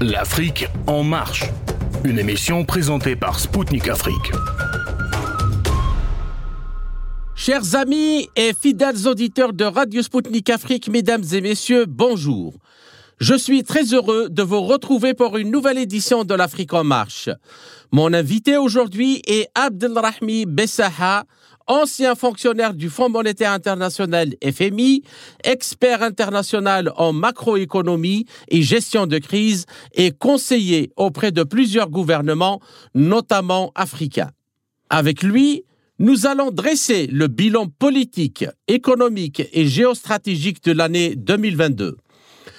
L'Afrique en marche. Une émission présentée par Spoutnik Afrique. Chers amis et fidèles auditeurs de Radio Spoutnik Afrique, mesdames et messieurs, bonjour. Je suis très heureux de vous retrouver pour une nouvelle édition de l'Afrique en marche. Mon invité aujourd'hui est Abdelrahmi Bessaha, ancien fonctionnaire du Fonds monétaire international FMI, expert international en macroéconomie et gestion de crise et conseiller auprès de plusieurs gouvernements, notamment africains. Avec lui, nous allons dresser le bilan politique, économique et géostratégique de l'année 2022.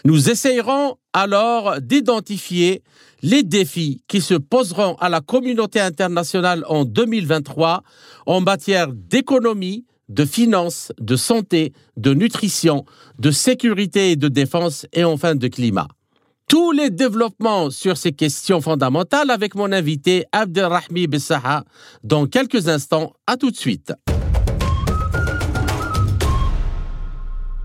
Nous essayerons alors d'identifier les défis qui se poseront à la communauté internationale en 2023 en matière d'économie, de finances, de santé, de nutrition, de sécurité et de défense et enfin de climat. Tous les développements sur ces questions fondamentales avec mon invité Abdelrahmi Bessaha dans quelques instants. À tout de suite.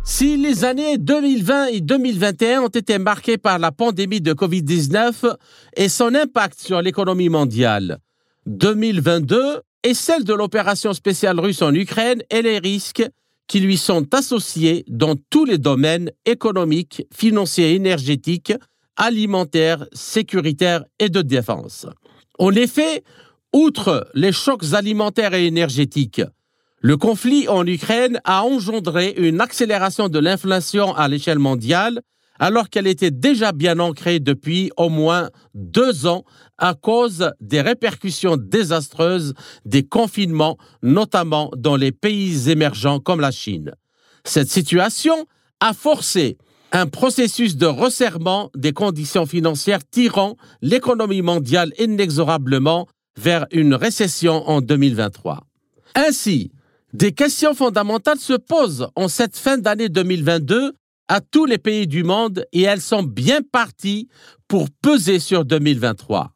Si les années 2020 et 2021 ont été marquées par la pandémie de Covid-19 et son impact sur l'économie mondiale, 2022 est celle de l'opération spéciale russe en Ukraine et les risques qui lui sont associés dans tous les domaines économiques, financiers, énergétiques, alimentaires, sécuritaires et de défense. En effet, outre les chocs alimentaires et énergétiques, le conflit en Ukraine a engendré une accélération de l'inflation à l'échelle mondiale, alors qu'elle était déjà bien ancrée depuis au moins deux ans à cause des répercussions désastreuses des confinements, notamment dans les pays émergents comme la Chine. Cette situation a forcé un processus de resserrement des conditions financières tirant l'économie mondiale inexorablement vers une récession en 2023. Ainsi, des questions fondamentales se posent en cette fin d'année 2022 à tous les pays du monde et elles sont bien parties pour peser sur 2023.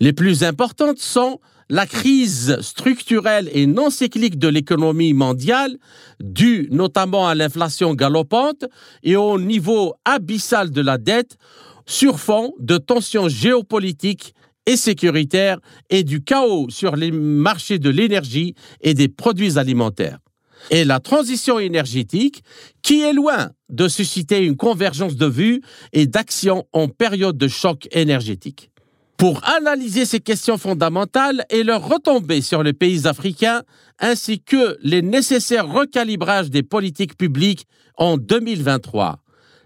Les plus importantes sont la crise structurelle et non cyclique de l'économie mondiale, due notamment à l'inflation galopante et au niveau abyssal de la dette, sur fond de tensions géopolitiques et sécuritaire et du chaos sur les marchés de l'énergie et des produits alimentaires. Et la transition énergétique, qui est loin de susciter une convergence de vues et d'actions en période de choc énergétique. Pour analyser ces questions fondamentales et leur retombées sur les pays africains, ainsi que les nécessaires recalibrages des politiques publiques en 2023,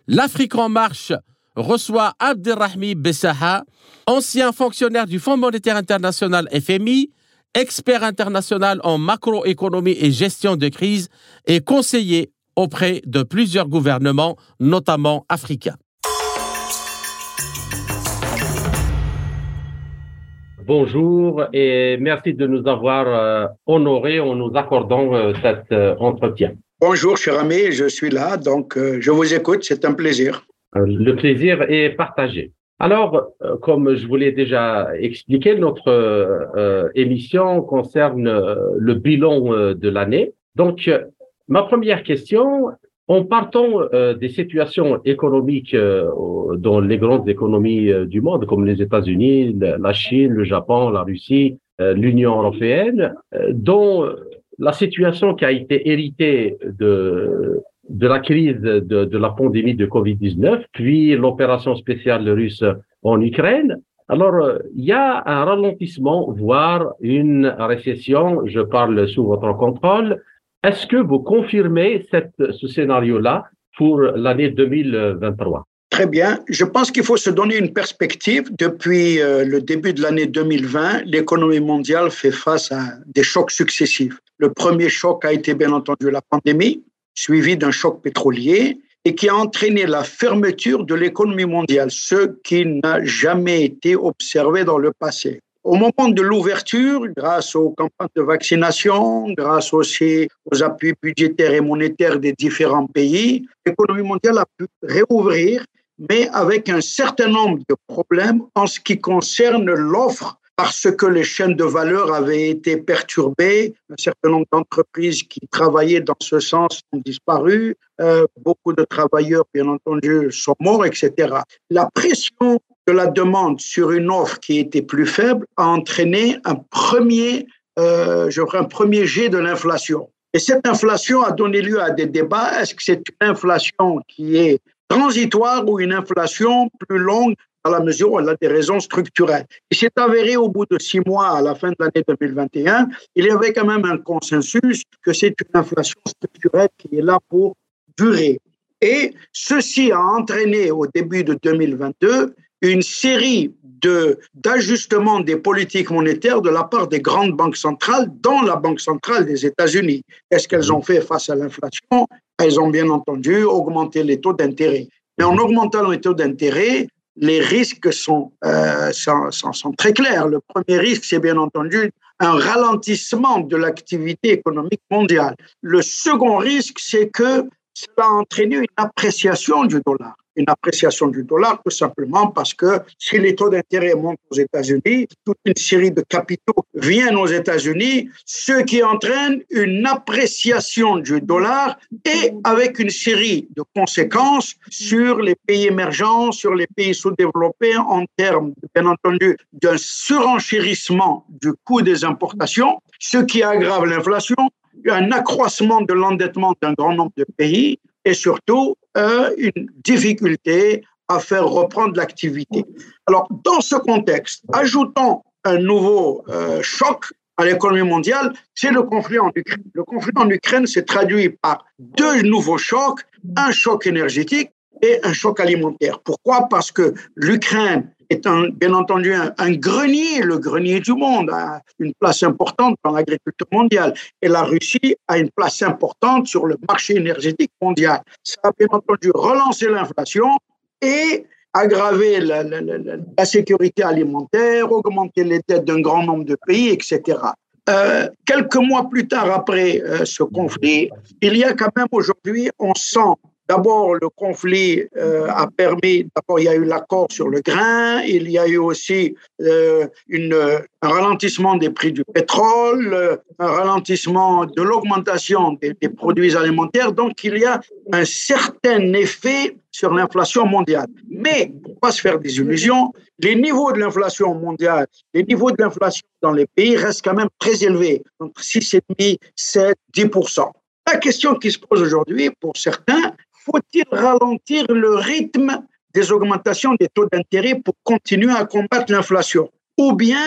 l'Afrique en marche reçoit Abdelrahmi Bessaha, ancien fonctionnaire du Fonds monétaire international FMI, expert international en macroéconomie et gestion de crise et conseiller auprès de plusieurs gouvernements, notamment africains. Bonjour et merci de nous avoir euh, honorés en nous accordant euh, cet euh, entretien. Bonjour, cher ami, je suis là, donc je vous écoute, c'est un plaisir. Euh, le plaisir est partagé. Alors, euh, comme je vous l'ai déjà expliqué, notre euh, émission concerne le bilan de l'année. Donc, ma première question, en partant des situations économiques dans les grandes économies du monde, comme les États-Unis, la Chine, le Japon, la Russie, l'Union européenne, dont la situation qui a été héritée de de la crise de, la pandémie de Covid-19, puis l'opération spéciale russe en Ukraine. Alors, il y a un ralentissement, voire une récession. Je parle sous votre contrôle. Est-ce que vous confirmez ce scénario-là pour l'année 2023 Très bien. Je pense qu'il faut se donner une perspective. Depuis euh, le début de l'année 2020, l'économie mondiale fait face à des chocs successifs. Le premier choc a été bien entendu la pandémie suivi d'un choc pétrolier et qui a entraîné la fermeture de l'économie mondiale, ce qui n'a jamais été observé dans le passé. Au moment de l'ouverture, grâce aux campagnes de vaccination, grâce aussi aux appuis budgétaires et monétaires des différents pays, l'économie mondiale a pu réouvrir, mais avec un certain nombre de problèmes en ce qui concerne l'offre parce que les chaînes de valeur avaient été perturbées. Un certain nombre d'entreprises qui travaillaient dans ce sens ont disparu. Euh, beaucoup de travailleurs, bien entendu, sont morts, etc. La pression de la demande sur une offre qui était plus faible a entraîné un premier, euh, un premier jet de l'inflation. Et cette inflation a donné lieu à des débats. Est-ce que c'est une inflation qui est transitoire ou une inflation plus longue à la mesure où elle a des raisons structurelles. Il s'est avéré au bout de six mois, à la fin de l'année 2021, il y avait quand même un consensus que c'est une inflation structurelle qui est là pour durer. Et ceci a entraîné au début de 2022 une série de d'ajustements des politiques monétaires de la part des grandes banques centrales, dont la Banque centrale des États-Unis. Qu'est-ce qu'elles ont fait face à l'inflation? Elles ont bien entendu augmenté les taux d'intérêt. Mais en augmentant les taux d'intérêt, les risques sont, euh, sont, sont, très clairs. Le premier risque, c'est bien entendu un ralentissement de l'activité économique mondiale. Le second risque, c'est que cela a entraîné une appréciation du dollar une appréciation du dollar, tout simplement parce que si les taux d'intérêt montent aux États-Unis, toute une série de capitaux viennent aux États-Unis, ce qui entraîne une appréciation du dollar et avec une série de conséquences sur les pays émergents, sur les pays sous-développés en termes, bien entendu, d'un surenchérissement du coût des importations, ce qui aggrave l'inflation, un accroissement de l'endettement d'un grand nombre de pays et surtout une difficulté à faire reprendre l'activité. Alors, dans ce contexte, ajoutons un nouveau euh, choc à l'économie mondiale, c'est le conflit en Ukraine. Le conflit en Ukraine s'est traduit par deux nouveaux chocs, un choc énergétique et un choc alimentaire. Pourquoi? Parce que l'Ukraine est un, bien entendu un, grenier, le grenier du monde, a une place importante dans l'agriculture mondiale. Et la Russie a une place importante sur le marché énergétique mondial. Ça a bien entendu relancé l'inflation et aggravé la, la, sécurité alimentaire, augmenté les dettes d'un grand nombre de pays, etc. Euh, quelques mois plus tard, après euh, ce conflit, il y a quand même aujourd'hui, on sent D'abord, le conflit euh, a permis, d'abord, il y a eu l'accord sur le grain, il y a eu aussi euh, un ralentissement des prix du pétrole, euh, un ralentissement de l'augmentation des, produits alimentaires. Donc, il y a un certain effet sur l'inflation mondiale. Mais, pour pas se faire des illusions, les niveaux de l'inflation mondiale, les niveaux de l'inflation dans les pays restent quand même très élevés, entre 6,5, 7, 10% la question qui se pose aujourd'hui pour certains, faut-il ralentir le rythme des augmentations des taux d'intérêt pour continuer à combattre l'inflation? Ou bien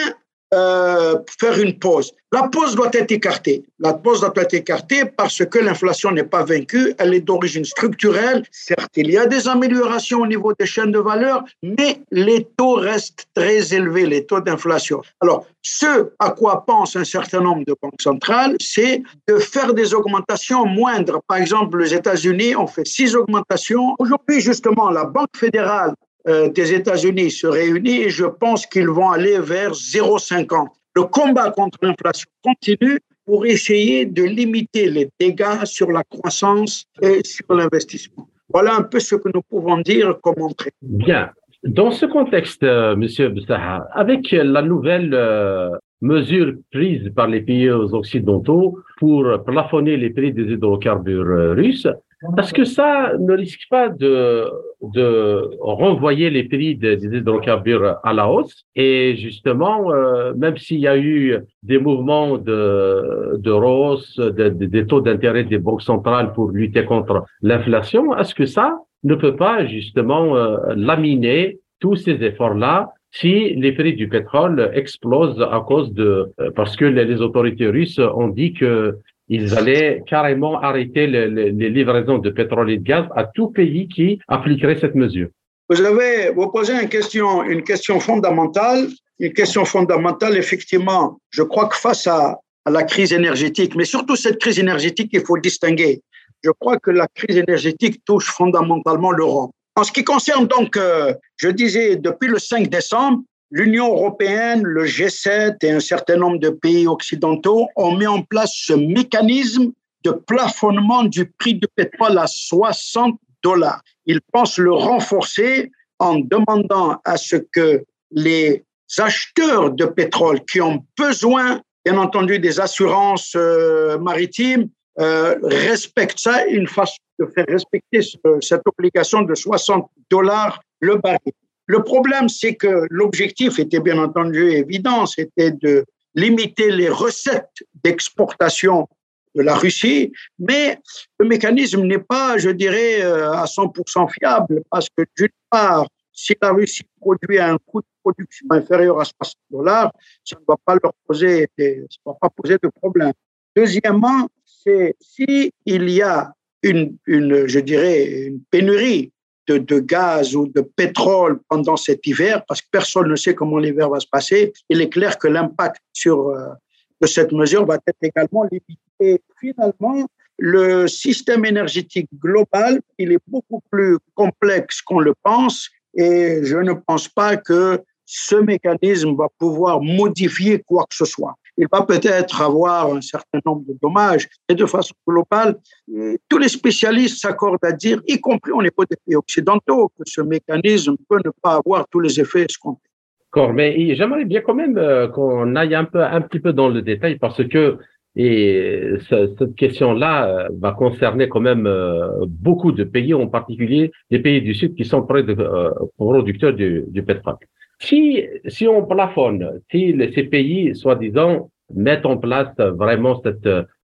euh, faire une pause. La pause doit être écartée. La pause doit être écartée parce que l'inflation n'est pas vaincue, elle est d'origine structurelle. Certes, il y a des améliorations au niveau des chaînes de valeur, mais les taux restent très élevés, les taux d'inflation. Alors, ce à quoi pense un certain nombre de banques centrales, c'est de faire des augmentations moindres. Par exemple, les États-Unis ont fait six augmentations. Aujourd'hui, justement, la Banque fédérale euh, des États-Unis se réunit et je pense qu'ils vont aller vers 0,50. Le combat contre l'inflation continue pour essayer de limiter les dégâts sur la croissance et sur l'investissement. Voilà un peu ce que nous pouvons dire comme entrée. Bien. Dans ce contexte, euh, Monsieur Bessaha, avec la nouvelle euh, mesure prise par les pays occidentaux pour plafonner les prix des hydrocarbures russes, est-ce que ça ne risque pas de, de renvoyer les prix des, hydrocarbures à la hausse. Et justement, euh, même s'il y a eu des mouvements de, de hausse des taux d'intérêt des banques centrales pour lutter contre l'inflation, est-ce que ça ne peut pas justement euh, laminer tous ces efforts-là si les prix du pétrole explosent à cause de euh, parce que les, autorités russes ont dit que ils allaient carrément arrêter les livraisons de pétrole et de gaz à tout pays qui appliquerait cette mesure. Vous avez vous posez une question, une question fondamentale, une question fondamentale. Effectivement, je crois que face à, la crise énergétique, mais surtout cette crise énergétique, il faut distinguer. Je crois que la crise énergétique touche fondamentalement l'Europe. En ce qui concerne donc, euh, je disais, depuis le 5 décembre, L'Union européenne, le G7 et un certain nombre de pays occidentaux ont mis en place ce mécanisme de plafonnement du prix du pétrole à 60 dollars. Ils pensent le renforcer en demandant à ce que les acheteurs de pétrole qui ont besoin, bien entendu, des assurances euh, maritimes, euh, respectent ça, une façon de faire respecter cette obligation de 60 dollars le baril. Le problème, c'est que l'objectif était bien entendu évident, c'était de limiter les recettes d'exportation de la Russie, mais le mécanisme n'est pas, je dirais, euh, à 100% fiable parce que d'une part, si la Russie produit un coût de production inférieur à 60 dollars, ça ne va pas leur poser, va pas poser de problème. Deuxièmement, c'est si il y a une, je dirais, une pénurie de, gaz ou de pétrole pendant cet hiver, parce que personne ne sait comment l'hiver va se passer, il est clair que l'impact sur euh, de cette mesure va être également limité. Et finalement, le système énergétique global, il est beaucoup plus complexe qu'on le pense, et je ne pense pas que ce mécanisme va pouvoir modifier quoi que ce soit il va peut-être avoir un certain nombre de dommages. Et de façon globale, tous les spécialistes s'accordent à dire, y compris au niveau des pays occidentaux, que ce mécanisme peut ne pas avoir tous les effets escomptés. D'accord, mais j'aimerais bien quand même euh, qu'on aille un peu, un petit peu dans le détail parce que et cette question-là euh, va concerner quand même euh, beaucoup de pays, en particulier des pays du Sud qui sont producteurs du, du pétrole. Si, si on plafonne, si ces pays, soi-disant, mettent en place vraiment cette,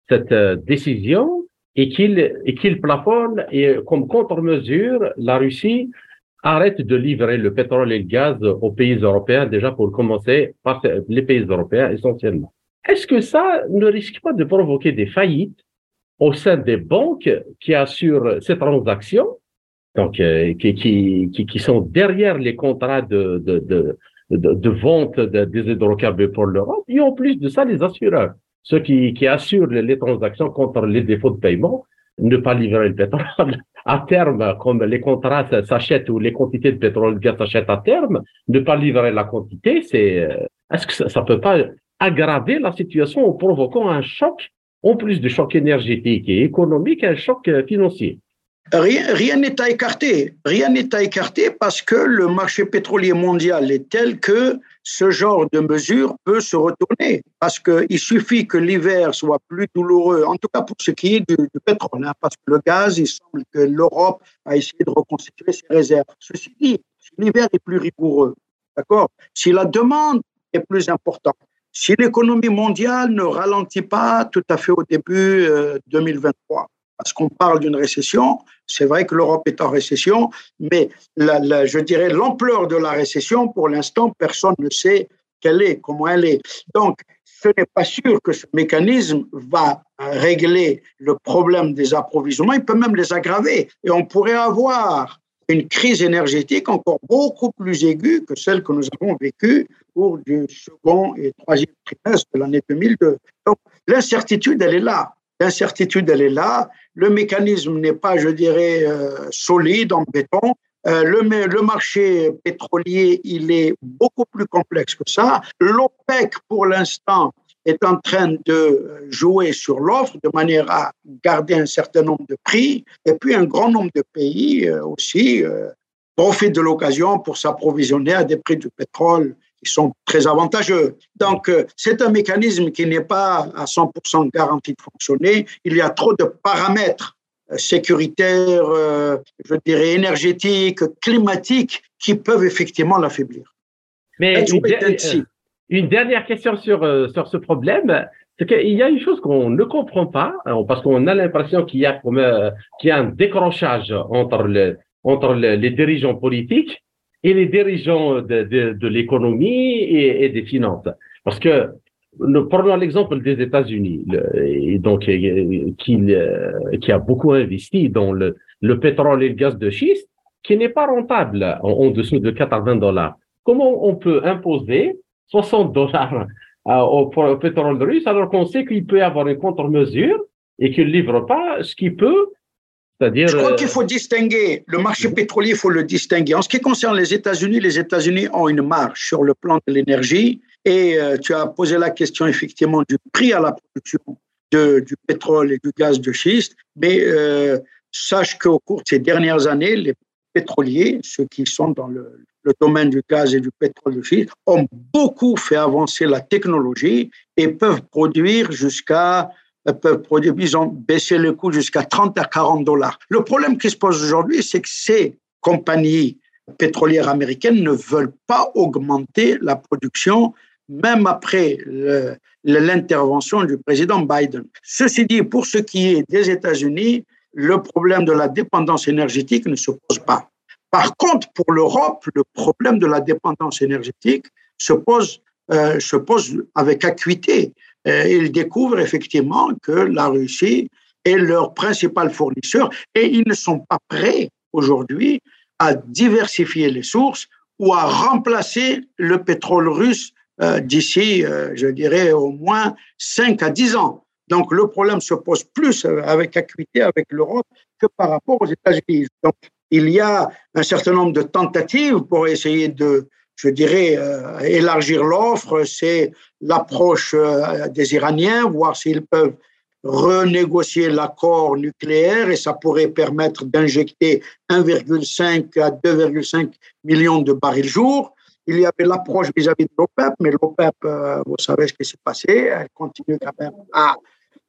cette décision et qu'ils et qu'ils plafonnent et comme contre-mesure, la Russie arrête de livrer le pétrole et le gaz aux pays européens, déjà pour commencer par les pays européens essentiellement. Est-ce que ça ne risque pas de provoquer des faillites au sein des banques qui assurent ces transactions? Donc euh, qui, qui, qui, sont derrière les contrats de, de, de, de, vente des hydrocarbures pour l'Europe, et en plus de ça, les assureurs, ceux qui, qui assurent les transactions contre les défauts de paiement, ne pas livrer le pétrole à terme, comme les contrats s'achètent ou les quantités de pétrole gaz s'achètent à terme, ne pas livrer la quantité, c'est euh, est-ce que ça, ne peut pas aggraver la situation en provoquant un choc, en plus du choc énergétique et économique, un choc euh, financier? Rien n'est à écarter. Rien n'est à écarter parce que le marché pétrolier mondial est tel que ce genre de mesure peut se retourner. Parce qu'il suffit que l'hiver soit plus douloureux, en tout cas pour ce qui est du, pétrole, hein, parce que le gaz, il semble que l'Europe a essayé de reconstituer ses réserves. Ceci dit, si l'hiver est plus rigoureux, d'accord, si la demande est plus importante, si l'économie mondiale ne ralentit pas tout à fait au début 2023, euh, parce qu'on parle d'une récession. C'est vrai que l'Europe est en récession, mais je dirais l'ampleur de la récession, pour l'instant, personne ne sait quelle est, comment elle est. Donc, ce n'est pas sûr que ce mécanisme va régler le problème des approvisionnements, il peut même les aggraver. Et on pourrait avoir une crise énergétique encore beaucoup plus aiguë que celle que nous avons vécue au du second et troisième trimestre de l'année 2002. Donc, l'incertitude, elle est là. L'incertitude, elle est là. Le mécanisme n'est pas, je dirais, euh, solide en béton. Euh, le, marché pétrolier, il est beaucoup plus complexe que ça. L'OPEC, pour l'instant, est en train de jouer sur l'offre de manière à garder un certain nombre de prix. Et puis, un grand nombre de pays euh, aussi profitent de l'occasion pour s'approvisionner à des prix du pétrole qui sont très avantageux. Donc, euh, c'est un mécanisme qui n'est pas à 100% garanti de fonctionner. Il y a trop de paramètres euh, sécuritaires, euh, je dirais énergétiques, climatiques, qui peuvent effectivement l'affaiblir. Mais une, dernière question sur, sur ce problème, c'est qu'il y a une chose qu'on ne comprend pas, parce qu'on a l'impression qu'il y, a qu'il y a un décrochage entre, le, entre les dirigeants politiques et les dirigeants de, de, de l'économie et, et, des finances. Parce que nous prenons l'exemple des États-Unis, donc qui, euh, qui a beaucoup investi dans le, le pétrole et le gaz de schiste, qui n'est pas rentable en, en, dessous de 80 dollars. Comment on peut imposer 60 dollars au, au, pétrole russe alors qu'on sait qu'il peut y avoir une contre-mesure et qu'il ne livre pas ce qui peut je crois qu'il faut distinguer le marché pétrolier, il faut le distinguer. En ce qui concerne les États-Unis, les États-Unis ont une marge sur le plan de l'énergie. Et euh, tu as posé la question effectivement du prix à la production de, du pétrole et du gaz de schiste. Mais euh, sache qu'au cours de ces dernières années, les pétroliers, ceux qui sont dans le, le domaine du gaz et du pétrole de schiste, ont beaucoup fait avancer la technologie et peuvent produire jusqu'à peuvent produire, ils ont baissé le coût jusqu'à 30 à 40 dollars. Le problème qui se pose aujourd'hui, c'est que ces compagnies pétrolières américaines ne veulent pas augmenter la production, même après l'intervention du président Biden. Ceci dit, pour ce qui est des États-Unis, le problème de la dépendance énergétique ne se pose pas. Par contre, pour l'Europe, le problème de la dépendance énergétique se pose, euh, se pose avec acuité. Euh, ils découvrent effectivement que la Russie est leur principal fournisseur et ils ne sont pas prêts aujourd'hui à diversifier les sources ou à remplacer le pétrole russe euh, d'ici, euh, je dirais, au moins 5 à 10 ans. Donc le problème se pose plus avec acuité avec l'Europe que par rapport aux États-Unis. Donc il y a un certain nombre de tentatives pour essayer de, je dirais, euh, élargir l'offre. C'est l'approche des Iraniens, voir s'ils peuvent renégocier l'accord nucléaire et ça pourrait permettre d'injecter 1,5 à 2,5 millions de barils jour. Il y avait l'approche vis-à-vis de l'OPEP, mais l'OPEP, euh, vous savez ce qui s'est passé, elle continue quand même à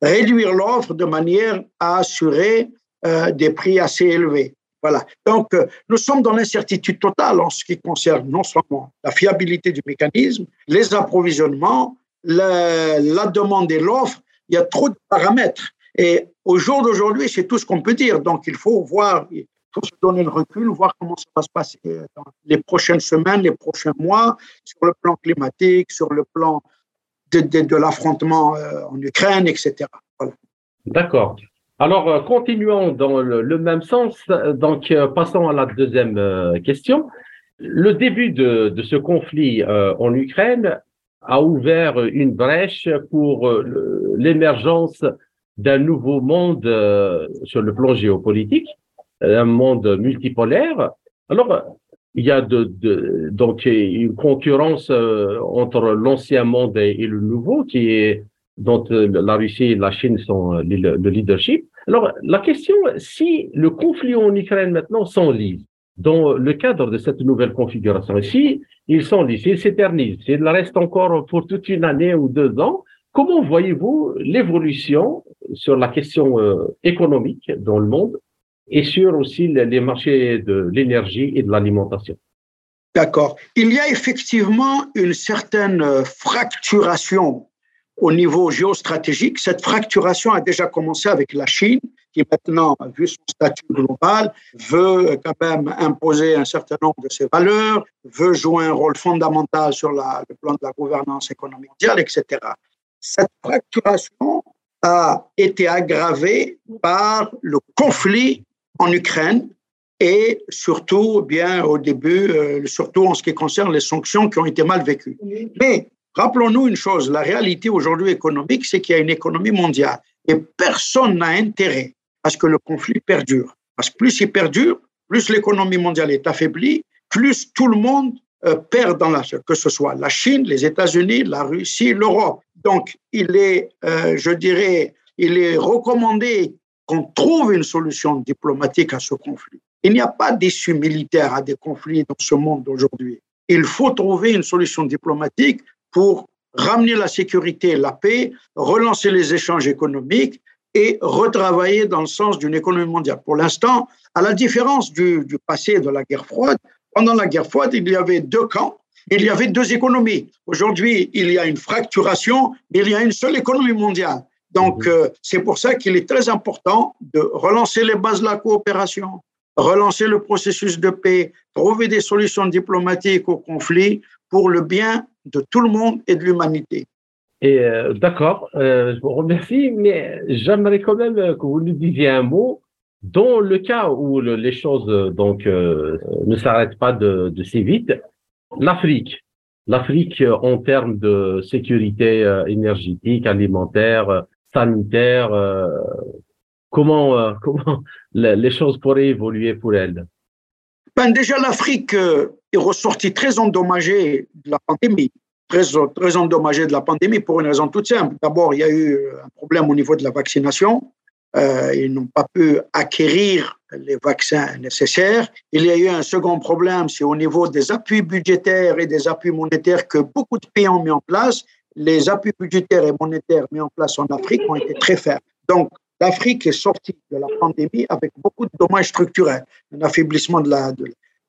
réduire l'offre de manière à assurer euh, des prix assez élevés. Voilà. Donc, euh, nous sommes dans l'incertitude totale en ce qui concerne non seulement la fiabilité du mécanisme, les approvisionnements, la, demande et l'offre, il y a trop de paramètres. Et au jour d'aujourd'hui, c'est tout ce qu'on peut dire. Donc, il faut voir, il faut se donner le recul, voir comment ça va se passer dans les prochaines semaines, les prochains mois, sur le plan climatique, sur le plan de, de, l'affrontement euh, en Ukraine, etc. D'accord. Alors, euh, continuons dans le, même sens. Donc, euh, passons à la deuxième question. Le début de, ce conflit en Ukraine a ouvert une brèche pour euh, l'émergence d'un nouveau monde euh, sur le plan géopolitique, un monde multipolaire. Alors, il y a donc une concurrence euh, entre l'ancien monde et, le nouveau, qui est dont la Russie et la Chine sont le leadership. Alors, la question, si le conflit en Ukraine maintenant s'enlise, dans le cadre de cette nouvelle configuration. Si ils sont là, s'ils s'éternisent, s'ils restent encore pour toute une année ou deux ans, comment voyez-vous l'évolution sur la question euh, économique dans le monde et sur aussi les marchés de l'énergie et de l'alimentation? D'accord. Il y a effectivement une certaine euh, fracturation au niveau géostratégique. Cette fracturation a déjà commencé avec la Chine, qui maintenant, vu son statut global, veut quand même imposer un certain nombre de ses valeurs, veut jouer un rôle fondamental sur le plan de la gouvernance économique mondiale, etc. Cette fracturation a été aggravée par le conflit en Ukraine et surtout, bien au début, euh, surtout en ce qui concerne les sanctions qui ont été mal vécues. Mais Rappelons-nous une chose, la réalité aujourd'hui économique, c'est qu'il y a une économie mondiale et personne n'a intérêt à ce que le conflit perdure. Parce que plus il perdure, plus l'économie mondiale est affaiblie, plus tout le monde euh, perd dans la, que ce soit la Chine, les États-Unis, la Russie, l'Europe. Donc, il est, euh, je dirais, il est recommandé qu'on trouve une solution diplomatique à ce conflit. Il n'y a pas d'issue militaire à des conflits dans ce monde d'aujourd'hui. Il faut trouver une solution diplomatique pour ramener la sécurité et la paix, relancer les échanges économiques et retravailler dans le sens d'une économie mondiale. Pour l'instant, à la différence du, du, passé de la guerre froide, pendant la guerre froide, il y avait deux camps, il y avait deux économies. Aujourd'hui, il y a une fracturation, mais il y a une seule économie mondiale. Donc, mhm. euh, c'est pour ça qu'il est très important de relancer les bases de la coopération, relancer le processus de paix, trouver des solutions diplomatiques au conflit pour le bien de tout le monde et de l'humanité. Et euh, d'accord, euh, je vous remercie, mais j'aimerais quand même que vous nous disiez un mot dans le cas où les choses donc euh, ne s'arrêtent pas de, de si vite. L'Afrique, l'Afrique en termes de sécurité énergétique, alimentaire, sanitaire, comment comment les choses pourraient évoluer pour elle? Ben déjà l'Afrique est ressorti très endommagé de la pandémie, très, très endommagé de la pandémie pour une raison toute simple. D'abord, il y a eu un problème au niveau de la vaccination. Euh, ils n'ont pas pu acquérir les vaccins nécessaires. Il y a eu un second problème, c'est au niveau des appuis budgétaires et des appuis monétaires que beaucoup de pays ont mis en place. Les appuis budgétaires et monétaires mis en place en Afrique ont été très faibles. Donc, l'Afrique est sortie de la pandémie avec beaucoup de dommages structurels, un affaiblissement de la,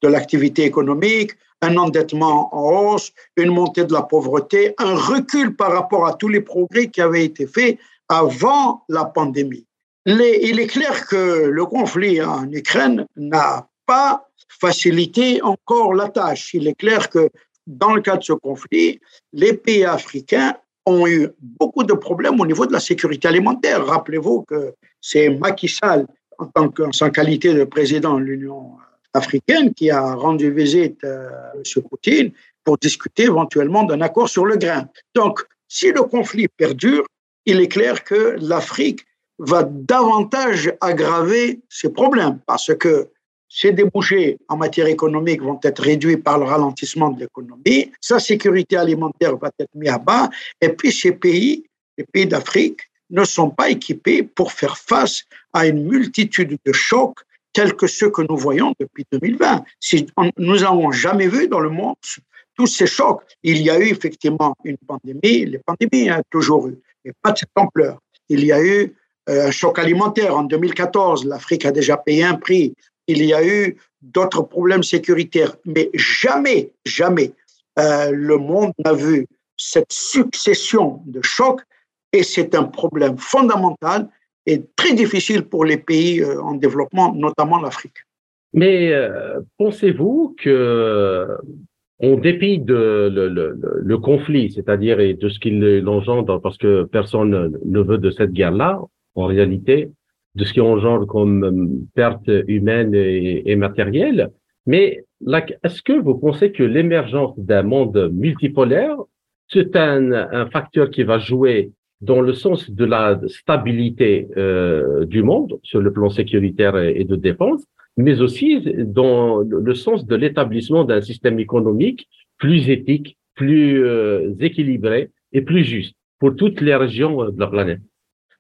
de l'activité économique, un endettement en hausse, une montée de la pauvreté, un recul par rapport à tous les progrès qui avaient été faits avant la pandémie. il est clair que le conflit en Ukraine n'a pas facilité encore la tâche. Il est clair que dans le cadre de ce conflit, les pays africains ont eu beaucoup de problèmes au niveau de la sécurité alimentaire. Rappelez-vous que c'est Macky Sall, en tant que, en qualité de président de l'Union africaine, qui a rendu visite à M. Poutine pour discuter éventuellement d'un accord sur le grain. Donc, si le conflit perdure, il est clair que l'Afrique va davantage aggraver ses problèmes parce que ses débouchés en matière économique vont être réduits par le ralentissement de l'économie, sa sécurité alimentaire va être mise à bas, et puis ces pays, les pays d'Afrique, ne sont pas équipés pour faire face à une multitude de chocs tels que ceux que nous voyons depuis 2020. Si nous n'avons jamais vu dans le monde tous ces chocs. Il y a eu effectivement une pandémie, les pandémies, y a toujours eu, mais pas de cette ampleur. Il y a eu euh, un choc alimentaire en 2014, l'Afrique a déjà payé un prix il y a eu d'autres problèmes sécuritaires, mais jamais, jamais euh, le monde n'a vu cette succession de chocs et c'est un problème fondamental et très difficile pour les pays euh, en développement, notamment l'Afrique. Mais euh, pensez-vous que, en dépit de le, conflit, c'est-à-dire de ce qu'il engendre, parce que personne ne veut de cette guerre-là, en réalité, de ce qui engendre comme euh, perte humaine et, et matérielle. Mais est-ce que vous pensez que l'émergence d'un monde multipolaire, c'est un, facteur qui va jouer dans le sens de la stabilité euh, du monde sur le plan sécuritaire et de défense, mais aussi dans le sens de l'établissement d'un système économique plus éthique, plus euh, équilibré et plus juste pour toutes les régions de la planète.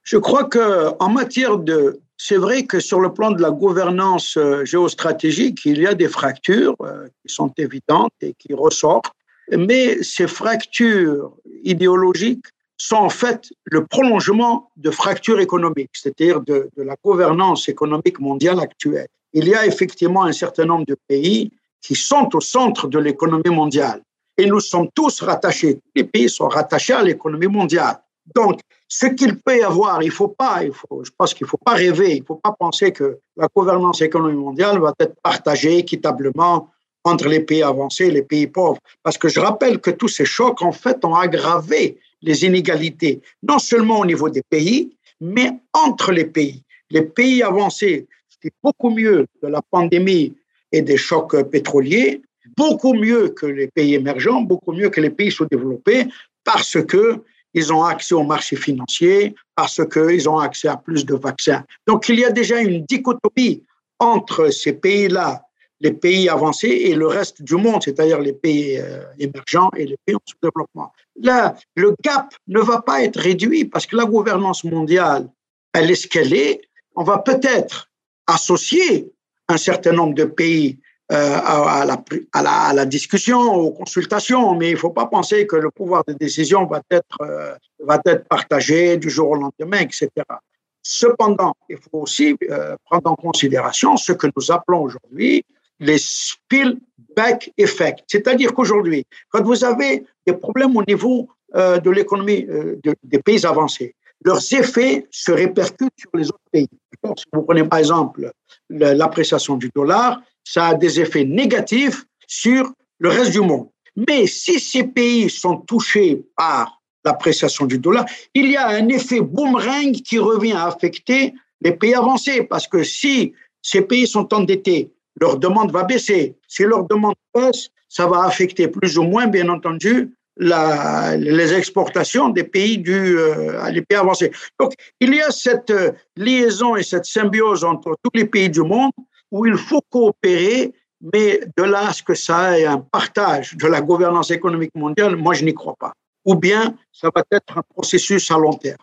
Je crois qu'en matière de... C'est vrai que sur le plan de la gouvernance euh, géostratégique, il y a des fractures qui sont évidentes et qui ressortent, mais ces fractures idéologiques sont en fait le prolongement de fractures économiques, c'est-à-dire de, la gouvernance économique mondiale actuelle. Il y a effectivement un certain nombre de pays qui sont au centre de l'économie mondiale. Et nous sommes tous rattachés, les pays sont rattachés à l'économie mondiale. Donc, ce qu'il peut y avoir, il faut pas, il faut, je pense qu'il faut pas rêver, il faut pas penser que la gouvernance économique mondiale va être partagée équitablement entre les pays avancés et les pays pauvres. Parce que je rappelle que tous ces chocs, en fait, ont aggravé les inégalités, non seulement au niveau des pays, mais entre les pays. Les pays avancés, c'est beaucoup mieux de la pandémie et des chocs pétroliers, beaucoup mieux que les pays émergents, beaucoup mieux que les pays sous-développés, parce que ils ont accès au marché financier parce qu'ils ont accès à plus de vaccins. Donc, il y a déjà une dichotomie entre ces pays-là, les pays avancés, et le reste du monde, c'est-à-dire les pays euh, émergents et les pays en sous-développement. Là, le gap ne va pas être réduit parce que la gouvernance mondiale, elle est ce qu'elle est. On va peut-être associer un certain nombre de pays euh, à, la, à, la, discussion, aux consultations, mais il ne faut pas penser que le pouvoir de décision va être, euh, va être partagé du jour au lendemain, etc. Cependant, il faut aussi prendre en considération ce que nous appelons aujourd'hui les spillback effects. C'est-à-dire qu'aujourd'hui, quand vous avez des problèmes au niveau de l'économie des pays avancés, leurs effets se répercutent sur les autres pays. Si vous prenez par exemple l'appréciation du dollar, ça a des effets négatifs sur le reste du monde. Mais si ces pays sont touchés par l'appréciation du dollar, il y a un effet boomerang qui revient à affecter les pays avancés, parce que si ces pays sont endettés, leur demande va baisser. Si leur demande baisse, ça va affecter plus ou moins, bien entendu, les exportations des pays du, euh, les pays avancés. Donc, il y a cette euh, liaison et cette symbiose entre tous les pays du monde où il faut coopérer, mais de là à ce que ça ait un partage de la gouvernance économique mondiale, moi je n'y crois pas. Ou bien ça va être un processus à long terme.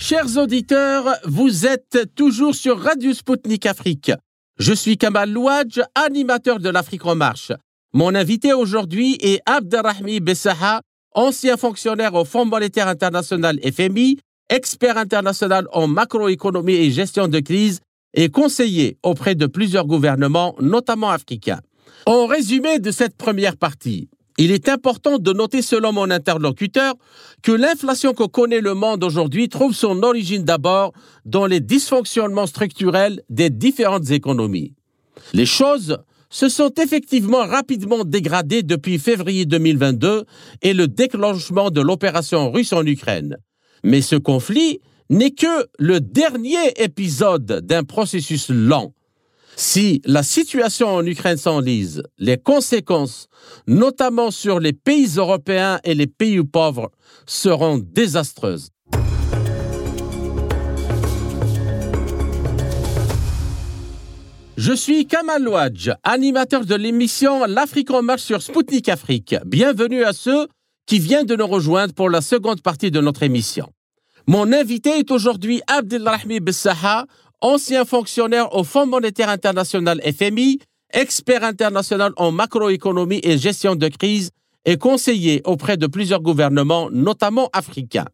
Chers auditeurs, vous êtes toujours sur Radio Sputnik Afrique. Je suis Kamal Louadj, animateur de l'Afrique en marche. Mon invité aujourd'hui est Abderrahmi Bessaha, ancien fonctionnaire au Fonds monétaire international FMI expert international en macroéconomie et gestion de crise et conseiller auprès de plusieurs gouvernements, notamment africains. En résumé de cette première partie, il est important de noter, selon mon interlocuteur, que l'inflation que connaît le monde aujourd'hui trouve son origine d'abord dans les dysfonctionnements structurels des différentes économies. Les choses se sont effectivement rapidement dégradées depuis février 2022 et le déclenchement de l'opération russe en Ukraine. Mais ce conflit n'est que le dernier épisode d'un processus lent. Si la situation en Ukraine s'enlise, les conséquences, notamment sur les pays européens et les pays pauvres, seront désastreuses. Je suis Kamal Louadj, animateur de l'émission L'Afrique en marche sur Spoutnik Afrique. Bienvenue à ceux qui viennent de nous rejoindre pour la seconde partie de notre émission. Mon invité est aujourd'hui Abdelrahmi Bessaha, ancien fonctionnaire au Fonds monétaire international FMI, expert international en macroéconomie et gestion de crise et conseiller auprès de plusieurs gouvernements, notamment africains.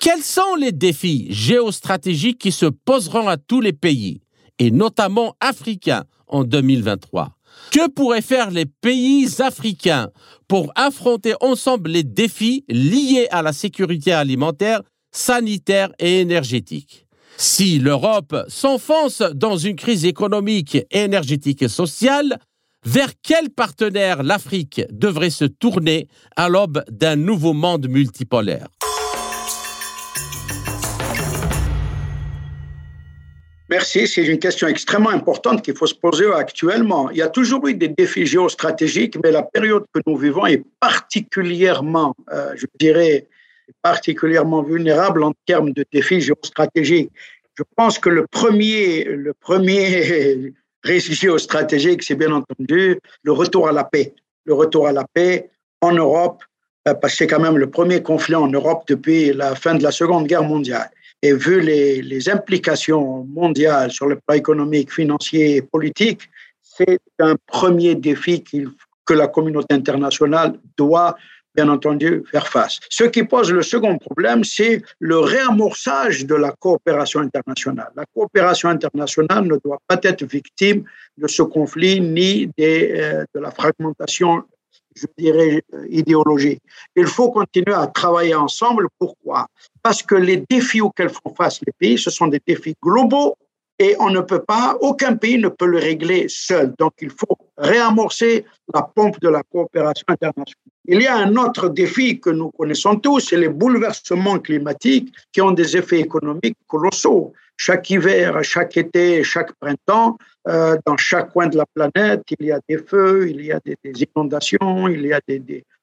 Quels sont les défis géostratégiques qui se poseront à tous les pays et notamment africains en 2023. Que pourraient faire les pays africains pour affronter ensemble les défis liés à la sécurité alimentaire, sanitaire et énergétique? Si l'Europe s'enfonce dans une crise économique, énergétique et sociale, vers quel partenaire l'Afrique devrait se tourner à l'aube d'un nouveau monde multipolaire? Merci, c'est une question extrêmement importante qu'il faut se poser actuellement. Il y a toujours eu des défis géostratégiques, mais la période que nous vivons est particulièrement, euh, je dirais, particulièrement vulnérable en termes de défis géostratégiques. Je pense que le premier, le premier risque géostratégique, c'est bien entendu le retour à la paix. Le retour à la paix en Europe, euh, parce que c'est quand même le premier conflit en Europe depuis la fin de la Seconde Guerre mondiale. Et vu les implications mondiales sur le plan économique, financier et politique, c'est un premier défi que la communauté internationale doit bien entendu faire face. Ce qui pose le second problème, c'est le réamorçage de la coopération internationale. La coopération internationale ne doit pas être victime de ce conflit ni euh, de la fragmentation je dirais, euh, idéologie. Il faut continuer à travailler ensemble. Pourquoi? Parce que les défis auxquels font face les pays, ce sont des défis globaux et on ne peut pas, aucun pays ne peut le régler seul. Donc, il faut réamorcer la pompe de la coopération internationale. Il y a un autre défi que nous connaissons tous, c'est les bouleversements climatiques qui ont des effets économiques colossaux. Chaque hiver, chaque été, chaque printemps, euh, dans chaque coin de la planète, il y a des feux, il y a des, inondations, il y a des,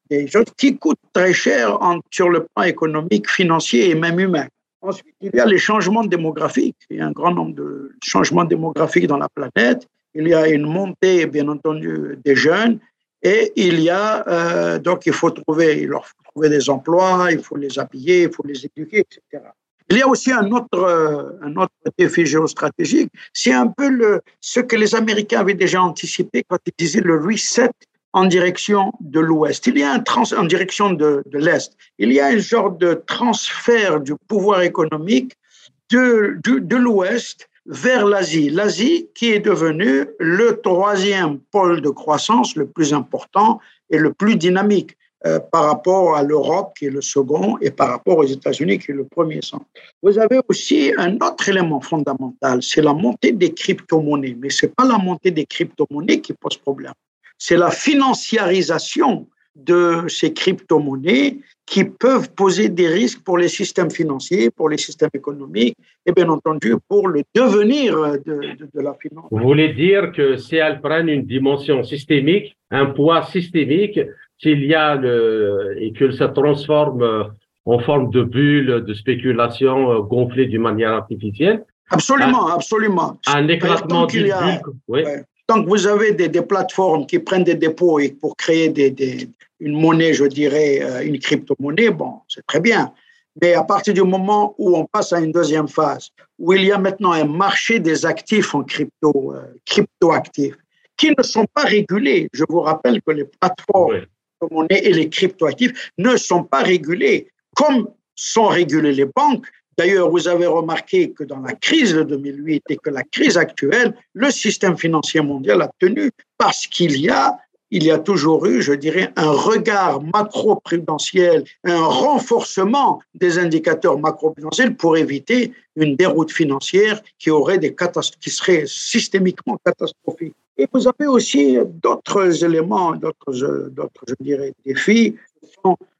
des, choses qui coûtent très cher sur le plan économique, financier et même humain. Ensuite, il y a les changements démographiques. Il y a un grand nombre de changements démographiques dans la planète. Il y a une montée, bien entendu, des jeunes. Et il y a, euh, donc, il faut trouver, il faut trouver des emplois, il faut les habiller, il faut les éduquer, etc. Il y a aussi un autre, euh, un autre défi géostratégique. C'est un peu le, ce que les Américains avaient déjà anticipé quand ils disaient le reset en direction de l'Ouest. Il y a un trans en direction de, l'Est. Il y a un genre de transfert du pouvoir économique de, de, de l'Ouest vers l'Asie. L'Asie qui est devenue le troisième pôle de croissance le plus important et le plus dynamique euh, par rapport à l'Europe qui est le second et par rapport aux États-Unis qui est le premier centre. Vous avez aussi un autre élément fondamental, c'est la montée des crypto-monnaies. Mais ce n'est pas la montée des crypto-monnaies qui pose problème c'est la financiarisation de ces crypto-monnaies qui peuvent poser des risques pour les systèmes financiers, pour les systèmes économiques et bien entendu pour le devenir de, la finance. Vous voulez dire que si elles prennent une dimension systémique, un poids systémique, s'il y a le, et qu'elles se transforment en forme de bulle de spéculation euh, gonflée d'une manière artificielle? Absolument, absolument. Un éclatement d'une bulle. Oui. Donc, vous avez des, des, plateformes qui prennent des dépôts pour créer des, des, une monnaie, je dirais, euh, une crypto-monnaie. Bon, c'est très bien. Mais à partir du moment où on passe à une deuxième phase, où il y a maintenant un marché des actifs en crypto, euh, crypto-actifs, qui ne sont pas régulés. Je vous rappelle que les plateformes de monnaie et les crypto-actifs ne sont pas régulés comme sont régulées les banques D'ailleurs, vous avez remarqué que dans la crise de 2008 et que la crise actuelle, le système financier mondial a tenu parce qu'il y a il y a toujours eu, je dirais, un regard macro-prudentiel, un renforcement des indicateurs macro-prudentiels pour éviter une déroute financière qui aurait des qui serait systémiquement catastrophique. Et vous avez aussi d'autres éléments, d'autres, je dirais, défis,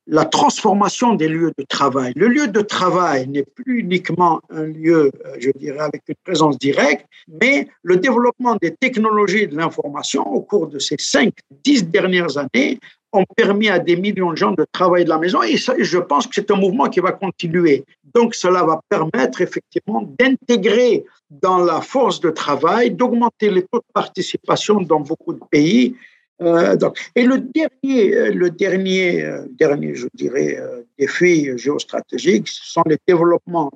la transformation des lieux de travail. Le lieu de travail n'est plus uniquement un lieu, euh, je dirais, avec une présence directe, mais le développement des technologies de l'information au cours de ces cinq, dix dernières années ont permis à des millions de gens de travailler de la maison et je pense que c'est un mouvement qui va continuer. Donc cela va permettre effectivement d'intégrer dans la force de travail, d'augmenter les taux de participation dans beaucoup de pays euh, et le dernier, euh, le dernier, euh, dernier, je dirais, défi géostratégique, ce sont les développements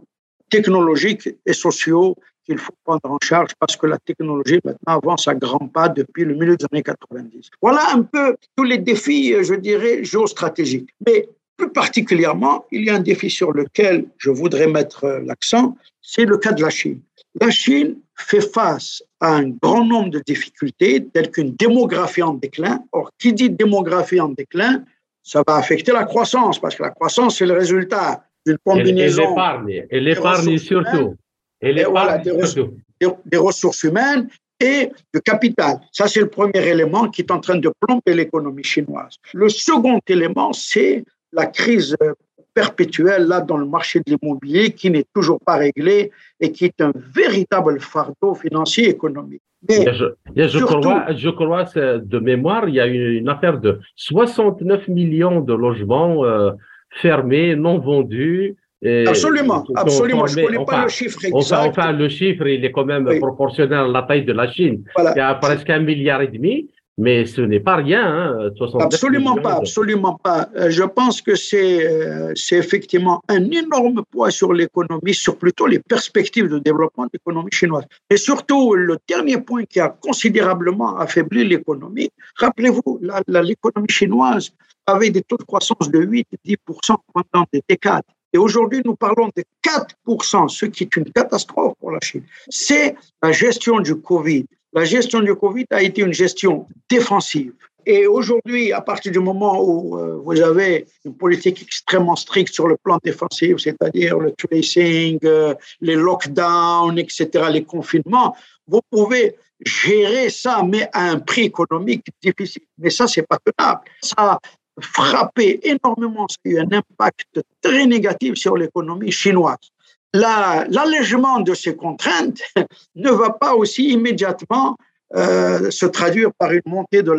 technologiques et sociaux qu'il faut prendre en charge parce que la technologie maintenant avance à grands pas depuis le milieu des années 90. Voilà un peu tous les défis, je dirais, géostratégiques. Mais plus particulièrement, il y a un défi sur lequel je voudrais mettre l'accent, c'est le cas de la Chine. La Chine fait face à un grand nombre de difficultés, telles qu'une démographie en déclin. Or, qui dit démographie en déclin, ça va affecter la croissance, parce que la croissance, c'est le résultat d'une combinaison. Et l'épargne, et l'épargne surtout. Et l'épargne des, ressources humaines et de capital. Ça, c'est le premier élément qui est en train de plomber l'économie chinoise. Le second élément, c'est la crise perpétuelle là dans le marché de l'immobilier qui n'est toujours pas réglé et qui est un véritable fardeau financier économique. Mais je, crois, je crois de mémoire, il y a eu une affaire de 69 millions de logements euh, fermés, non vendus. absolument, absolument. Je ne connais pas le chiffre exact. Enfin, le chiffre, il est quand même proportionnel à la taille de la Chine. Il y a presque un milliard et demi. Mais ce n'est pas rien. Hein, absolument pas, absolument pas. Euh, je pense que euh, c'est effectivement un énorme poids sur l'économie, sur plutôt les perspectives de développement de l'économie chinoise. Et surtout, le dernier point qui a considérablement affaibli l'économie, rappelez-vous, l'économie chinoise avait des taux de croissance de 8-10% pendant des décades. Et aujourd'hui, nous parlons de 4%, ce qui est une catastrophe pour la Chine. C'est la gestion du Covid, la gestion du Covid a été une gestion défensive. Et aujourd'hui, à partir du moment où euh, vous avez une politique extrêmement stricte sur le plan défensif, c'est-à-dire le tracing, euh, les lockdowns, etc., les confinements, vous pouvez gérer ça, mais à un prix économique difficile. Mais ça, c'est pas tenable. Ça a frappé énormément, ça a eu un impact très négatif sur l'économie chinoise l'allègement de ces contraintes ne va pas aussi immédiatement euh, se traduire par une montée de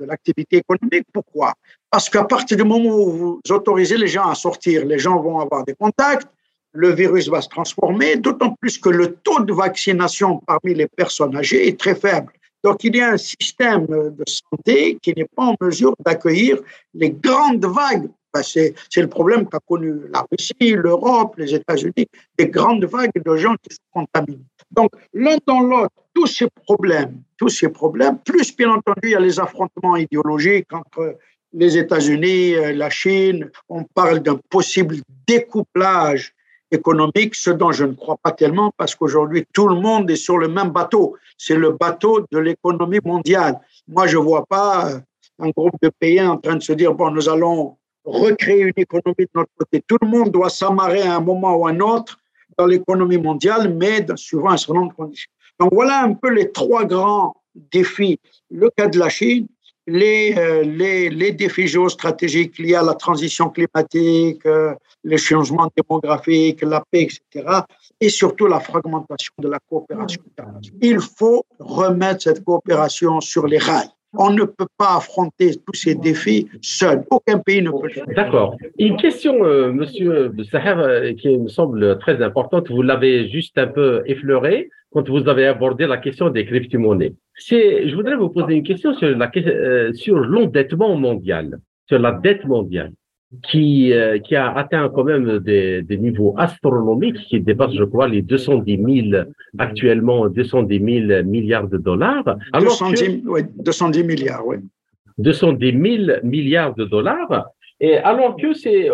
l'activité économique. Pourquoi? Parce qu'à partir du moment où vous autorisez les gens à sortir, les gens vont avoir des contacts, le virus va se transformer, d'autant plus que le taux de vaccination parmi les personnes âgées est très faible. Donc il y a un système de santé qui n'est pas en mesure d'accueillir les grandes vagues c'est, le problème qu'a connu la Russie, l'Europe, les États-Unis, des grandes vagues de gens qui sont contaminés. Donc, l'un dans l'autre, tous ces problèmes, tous ces problèmes, plus bien entendu, il y a les affrontements idéologiques entre les États-Unis, euh, la Chine, on parle d'un possible découplage économique, ce dont je ne crois pas tellement parce qu'aujourd'hui, tout le monde est sur le même bateau. C'est le bateau de l'économie mondiale. Moi, je ne vois pas euh, un groupe de pays en train de se dire, bon, nous allons recréer une économie de notre côté. Tout le monde doit s'amarrer à un moment ou à un autre dans l'économie mondiale, mais suivant un certain nombre de conditions. Donc voilà un peu les trois grands défis. Le cas de la Chine, les, euh, les, les défis géostratégiques liés à la transition climatique, euh, les changements démographiques, la paix, etc. Et surtout la fragmentation de la coopération. Il faut remettre cette coopération sur les rails. On ne peut pas affronter tous ces défis seul. Aucun pays ne peut le faire. D'accord. Une question, euh, monsieur Saher, euh, qui me semble très importante. Vous l'avez juste un peu effleuré quand vous avez abordé la question des crypto-monnaies. je voudrais vous poser une question sur euh, sur l'endettement mondial, sur la dette mondiale qui, euh, qui a atteint quand même des, des, niveaux astronomiques qui dépassent, je crois, les 210 000, actuellement 210 000 milliards de dollars. Alors 210, ouais, 210 milliards, oui. 210 000 milliards de dollars. Et alors que c'est,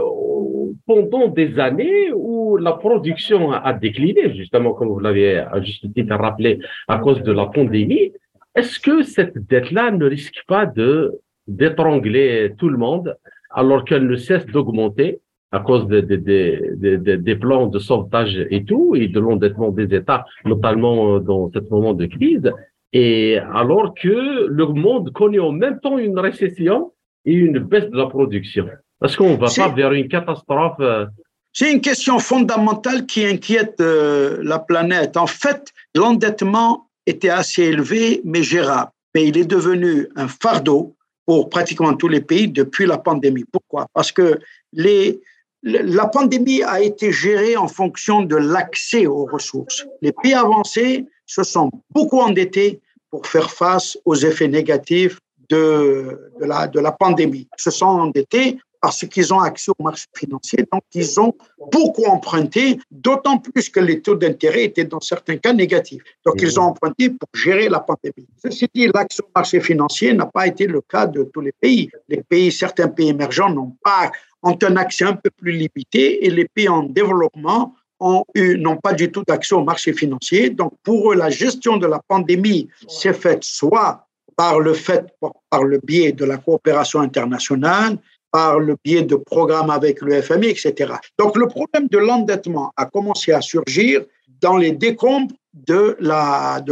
pendant des années où la production a décliné, justement, comme vous l'avez à juste titre rappelé, à cause de la pandémie, est-ce que cette dette-là ne risque pas de d'étrangler tout le monde? Alors qu'elle ne cesse d'augmenter à cause de, des plans de sauvetage et tout, et de l'endettement des États, notamment dans ce moment de crise, et alors que le monde connaît en même temps une récession et une baisse de la production. Est-ce qu'on va pas vers une catastrophe euh? C'est une question fondamentale qui inquiète euh, la planète. En fait, l'endettement était assez élevé, mais gérable. Mais il est devenu un fardeau pour pratiquement tous les pays depuis la pandémie. Pourquoi? Parce que la pandémie a été gérée en fonction de l'accès aux ressources. Les pays avancés se sont beaucoup endettés pour faire face aux effets négatifs de, de, la, de la pandémie. Ils se sont endettés parce qu'ils ont accès au marché financier, donc ils ont beaucoup emprunté, d'autant plus que les taux d'intérêt étaient dans certains cas négatifs. Donc ils ont emprunté pour gérer la pandémie. Ceci dit, l'accès au marché financier n'a pas été le cas de tous les pays. Les pays, certains pays émergents n'ont pas ont un accès un peu plus limité et les pays en développement n'ont pas du tout d'accès au marché financier. Donc, pour eux, la gestion de la pandémie s'est faite soit par le fait, par le biais de la coopération internationale, par le biais de programmes avec le FMI, etc. Donc, le problème de l'endettement a commencé à surgir dans les décombres de la,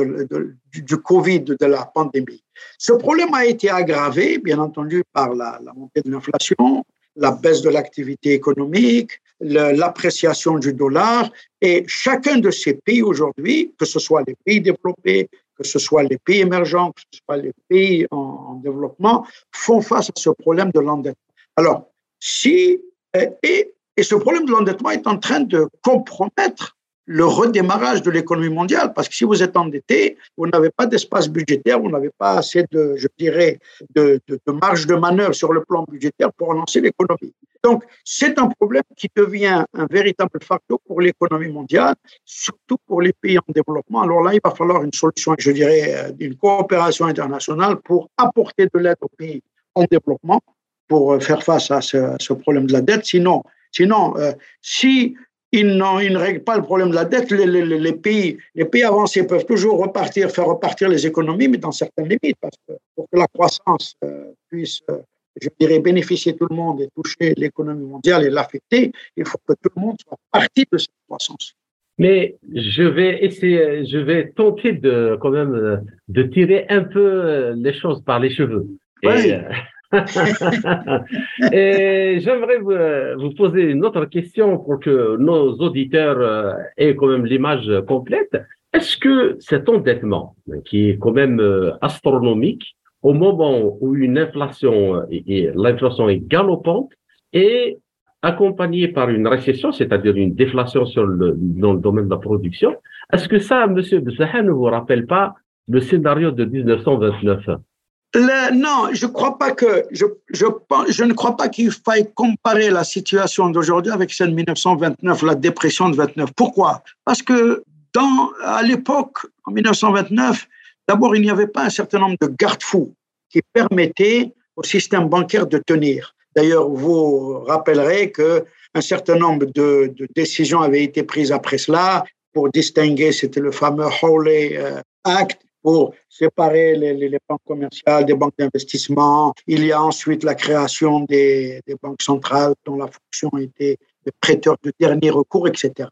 du, Covid, de la pandémie. Ce problème a été aggravé, bien entendu, par la, montée de l'inflation, la baisse de l'activité économique, l'appréciation du dollar. Et chacun de ces pays aujourd'hui, que ce soit les pays développés, que ce soit les pays émergents, que ce soit les pays en développement, font face à ce problème de l'endettement. Alors, si, et, et ce problème de l'endettement est en train de compromettre le redémarrage de l'économie mondiale, parce que si vous êtes endetté, vous n'avez pas d'espace budgétaire, vous n'avez pas assez de, je dirais, de, de, marge de manœuvre sur le plan budgétaire pour relancer l'économie. Donc, c'est un problème qui devient un véritable fardeau pour l'économie mondiale, surtout pour les pays en développement. Alors là, il va falloir une solution, je dirais, d'une coopération internationale pour apporter de l'aide aux pays en développement pour faire face à ce, à ce problème de la dette. Sinon, sinon euh, si ils, ils, ne règlent pas le problème de la dette. Les, les, les, pays, les pays avancés peuvent toujours repartir, faire repartir les économies, mais dans certaines limites, parce que pour que la croissance euh, puisse, euh, je dirais, bénéficier tout le monde et toucher l'économie mondiale et l'affecter, il faut que tout le monde soit partie de cette croissance. Mais je vais essayer, je vais tenter de quand même euh, de tirer un peu les choses par les cheveux. Oui. Et j'aimerais vous, vous, poser une autre question pour que nos auditeurs euh, aient quand même l'image complète. Est-ce que cet endettement, qui est quand même euh, astronomique, au moment où une inflation et l'inflation est galopante, est accompagné par une récession, c'est-à-dire une déflation sur le, dans le domaine de la production, est-ce que ça, Monsieur Bessaha, ne vous rappelle pas le scénario de 1929 non, je ne crois pas qu'il faille comparer la situation d'aujourd'hui avec celle de 1929, la dépression de 29. Pourquoi? Parce que à l'époque, en 1929, d'abord il n'y avait pas un certain nombre de garde-fous qui permettaient au système bancaire de tenir. D'ailleurs, vous rappellerez que un certain nombre de, de, décisions avaient été prises après cela pour distinguer, c'était le fameux Hawley euh, Act pour séparer les, les, banques commerciales des banques d'investissement. Il y a ensuite la création des, des, banques centrales dont la fonction était de prêteur de dernier recours, etc.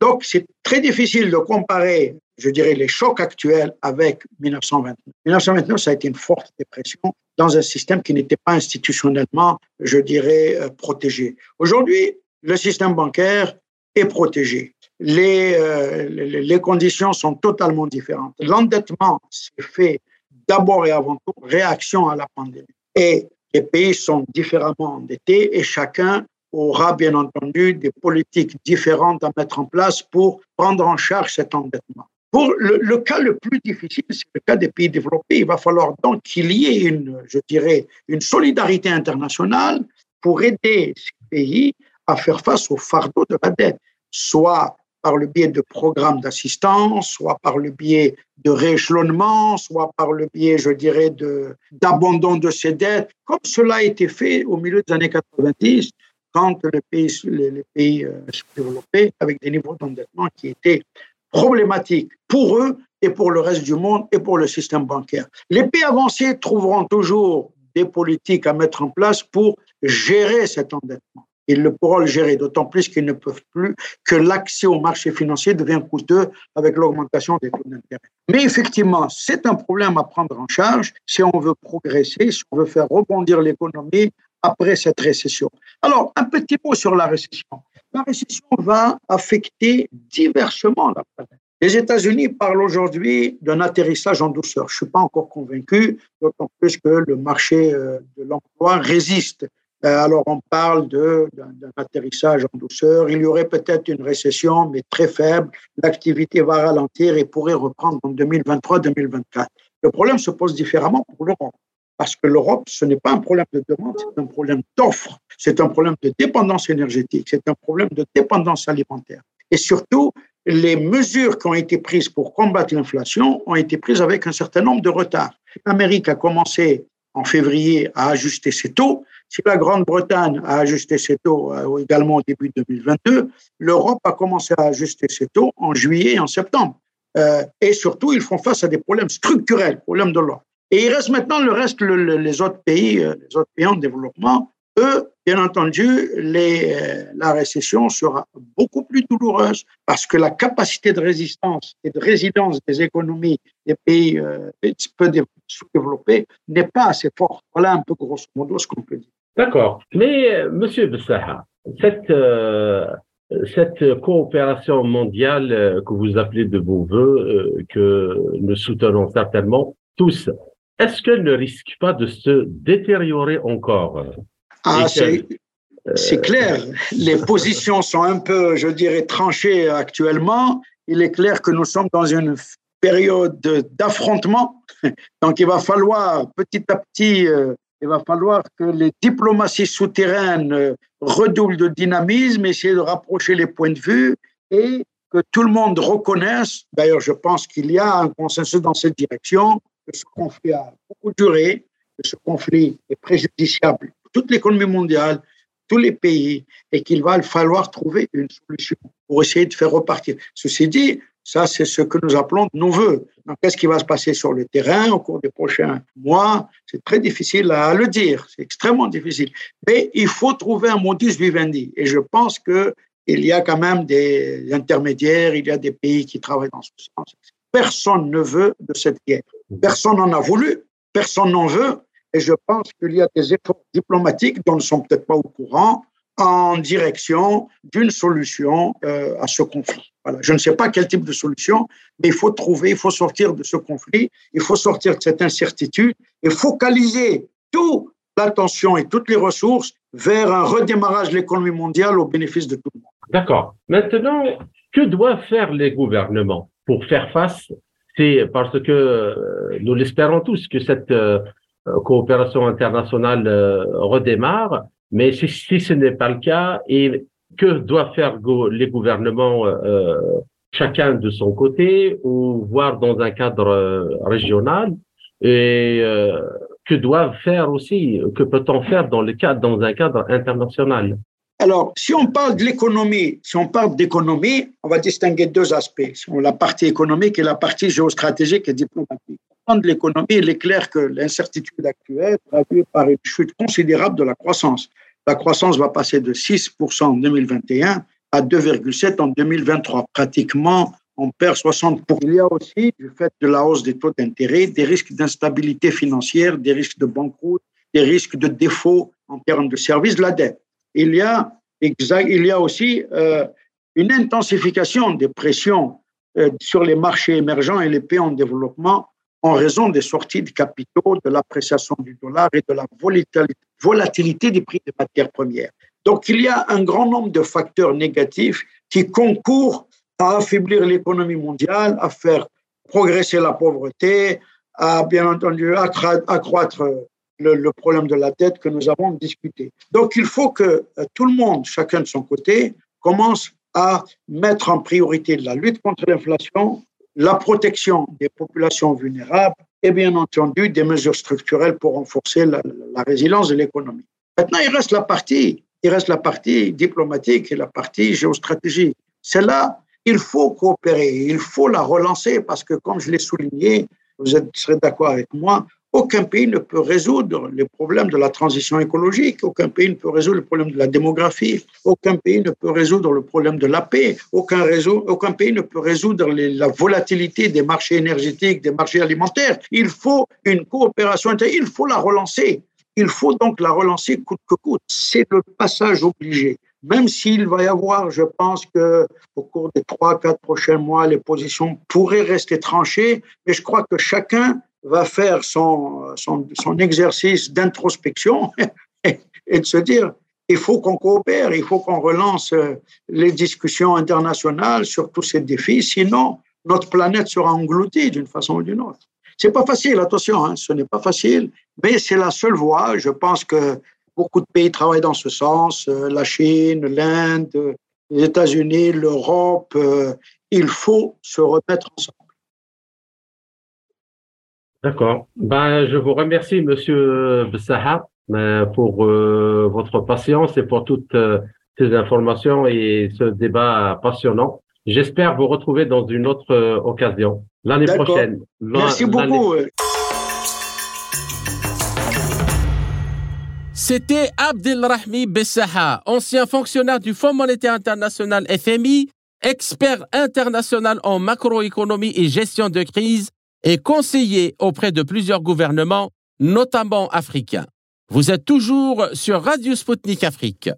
Donc, c'est très difficile de comparer, je dirais, les chocs actuels avec 1929. 1929, ça a été une forte dépression dans un système qui n'était pas institutionnellement, je dirais, euh, protégé. Aujourd'hui, le système bancaire est protégé les, euh, les, conditions sont totalement différentes. L'endettement s'est fait d'abord et avant tout réaction à la pandémie. Et les pays sont différemment endettés et chacun aura bien entendu des politiques différentes à mettre en place pour prendre en charge cet endettement. Pour le, le cas le plus difficile, c'est le cas des pays développés. Il va falloir donc qu'il y ait une, je dirais, une solidarité internationale pour aider ces pays à faire face au fardeau de la dette, soit par le biais de programmes d'assistance, soit par le biais de rééchelonnement, soit par le biais, je dirais, de, d'abandon de ces dettes, comme cela a été fait au milieu des années 90 quand les pays, les, pays euh, développés, avec des niveaux d'endettement qui étaient problématiques pour eux et pour le reste du monde et pour le système bancaire. Les pays avancés trouveront toujours des politiques à mettre en place pour gérer cet endettement. Ils le pourront le gérer, d'autant plus qu'ils ne peuvent plus que l'accès au marché financier devient coûteux avec l'augmentation des taux d'intérêt. Mais effectivement, c'est un problème à prendre en charge si on veut progresser, si on veut faire rebondir l'économie après cette récession. Alors, un petit mot sur la récession. La récession va affecter diversement la planète. Les États-Unis parlent aujourd'hui d'un atterrissage en douceur. Je ne suis pas encore convaincu, d'autant plus que le marché euh, de l'emploi résiste alors, on parle d'un atterrissage en douceur. Il y aurait peut-être une récession, mais très faible. L'activité va ralentir et pourrait reprendre en 2023-2024. Le problème se pose différemment pour l'Europe. Parce que l'Europe, ce n'est pas un problème de demande, c'est un problème d'offre. C'est un problème de dépendance énergétique. C'est un problème de dépendance alimentaire. Et surtout, les mesures qui ont été prises pour combattre l'inflation ont été prises avec un certain nombre de retards. L'Amérique a commencé en février à ajuster ses taux. Si la Grande-Bretagne a ajusté ses taux euh, également au début 2022, l'Europe a commencé à ajuster ses taux en juillet et en septembre. Euh, et surtout, ils font face à des problèmes structurels, problèmes de l'ordre. Et il reste maintenant le reste, les autres pays, euh, les autres pays en développement. Eux, bien entendu, la récession sera beaucoup plus douloureuse parce que la capacité de résistance et de résilience des économies des pays peu sous-développés n'est pas assez forte. Voilà un peu grosso modo ce qu'on peut dire. D'accord. Mais, Monsieur Bessaha, cette, euh, cette coopération mondiale euh, que vous appelez de vos voeux, euh, que nous soutenons certainement tous, est-ce qu'elle ne risque pas de se détériorer encore Ah, c'est clair. Les positions sont un peu, je dirais, tranchées actuellement. Il est clair que nous sommes dans une période d'affrontement. Donc, il va falloir petit à petit il va falloir que les diplomaties souterraines euh, redoublent de dynamisme, essayer de rapprocher les points de vue et que tout le monde reconnaisse, d'ailleurs je pense qu'il y a un consensus dans cette direction, que ce conflit a beaucoup duré, que ce conflit est préjudiciable pour toute l'économie mondiale, tous les pays, et qu'il va falloir trouver une solution pour essayer de faire repartir. Ceci dit, ça, c'est ce que nous appelons nos voeux. qu'est-ce qui va se passer sur le terrain au cours des prochains mois? C'est très difficile à le dire. C'est extrêmement difficile. Mais il faut trouver un modus vivendi. Et je pense que il y a quand même des intermédiaires, il y a des pays qui travaillent dans ce sens. Personne ne veut de cette guerre. Personne n'en a voulu, personne n'en veut. Et je pense qu'il y a des efforts diplomatiques dont ne sommes peut-être pas au courant en direction d'une solution euh, à ce conflit. Voilà. Je ne sais pas quel type de solution, mais il faut trouver, il faut sortir de ce conflit, il faut sortir de cette incertitude et focaliser toute l'attention et toutes les ressources vers un redémarrage de l'économie mondiale au bénéfice de tout le monde. D'accord. Maintenant, que doivent faire les gouvernements pour faire face? C'est parce que euh, nous l'espérons tous que cette euh, coopération internationale redémarre, mais si, ce n'est pas le cas, et que doivent faire les gouvernements euh, euh, chacun de son côté ou voir dans un cadre euh, régional et que doivent faire aussi, que peut-on faire dans le cadre, dans un cadre international? Alors, si on parle de l'économie, si on parle d'économie, on va distinguer deux aspects. La partie économique et la partie géostratégique et diplomatique. Dans l'économie, il est clair que l'incertitude actuelle est traduite par une chute considérable de la croissance. La croissance va passer de 6% en 2021 à 2,7% en 2023. Pratiquement, on perd 60%. Il y a aussi, du fait de la hausse des taux d'intérêt, des risques d'instabilité financière, des risques de banqueroute, des risques de défaut en termes de services de la dette. Il y a, il y a aussi euh, une intensification des pressions euh, sur les marchés émergents et les pays en développement en raison des sorties de capitaux, de l'appréciation du dollar et de la volatilité des prix des matières premières. Donc il y a un grand nombre de facteurs négatifs qui concourent à affaiblir l'économie mondiale, à faire progresser la pauvreté, à bien entendu accroître le, problème de la dette que nous avons discuté. Donc il faut que euh, tout le monde, chacun de son côté, commence à mettre en priorité la lutte contre l'inflation, la protection des populations vulnérables et bien entendu des mesures structurelles pour renforcer la, résilience de l'économie. Maintenant, il reste la partie il reste la partie diplomatique et la partie géostratégique. C'est là, il faut coopérer, il faut la relancer parce que, comme je l'ai souligné, vous serez d'accord avec moi, aucun pays ne peut résoudre les problèmes de la transition écologique, aucun pays ne peut résoudre le problème de la démographie, aucun pays ne peut résoudre le problème de la paix, aucun, pays ne peut résoudre la volatilité des marchés énergétiques, des marchés alimentaires. Il faut une coopération, il faut la relancer. Il faut donc la relancer coûte que coûte. C'est le passage obligé. Même s'il va y avoir, je pense que au cours des trois, quatre prochains mois, les positions pourraient rester tranchées, mais je crois que chacun va faire son, son, son exercice d'introspection et de se dire, il faut qu'on coopère, il faut qu'on relance euh, les discussions internationales sur tous ces défis, sinon notre planète sera engloutie d'une façon ou d'une autre. C'est pas facile, attention, hein, ce n'est pas facile, mais c'est la seule voie. Je pense que beaucoup de pays travaillent dans ce sens, euh, la Chine, l'Inde, les États-Unis, l'Europe. Euh, il faut se remettre ensemble. D'accord. Ben, je vous remercie, Monsieur Bessaha, euh, pour euh, votre patience et pour toutes euh, ces informations et ce débat passionnant. J'espère vous retrouver dans une autre occasion l'année prochaine. Merci beaucoup. C'était Abdelrahmi Bessaha, ancien fonctionnaire du Fonds monétaire international FMI, expert international en macroéconomie et gestion de crise et conseiller auprès de plusieurs gouvernements, notamment africains. Vous êtes toujours sur Radio Sputnik Afrique.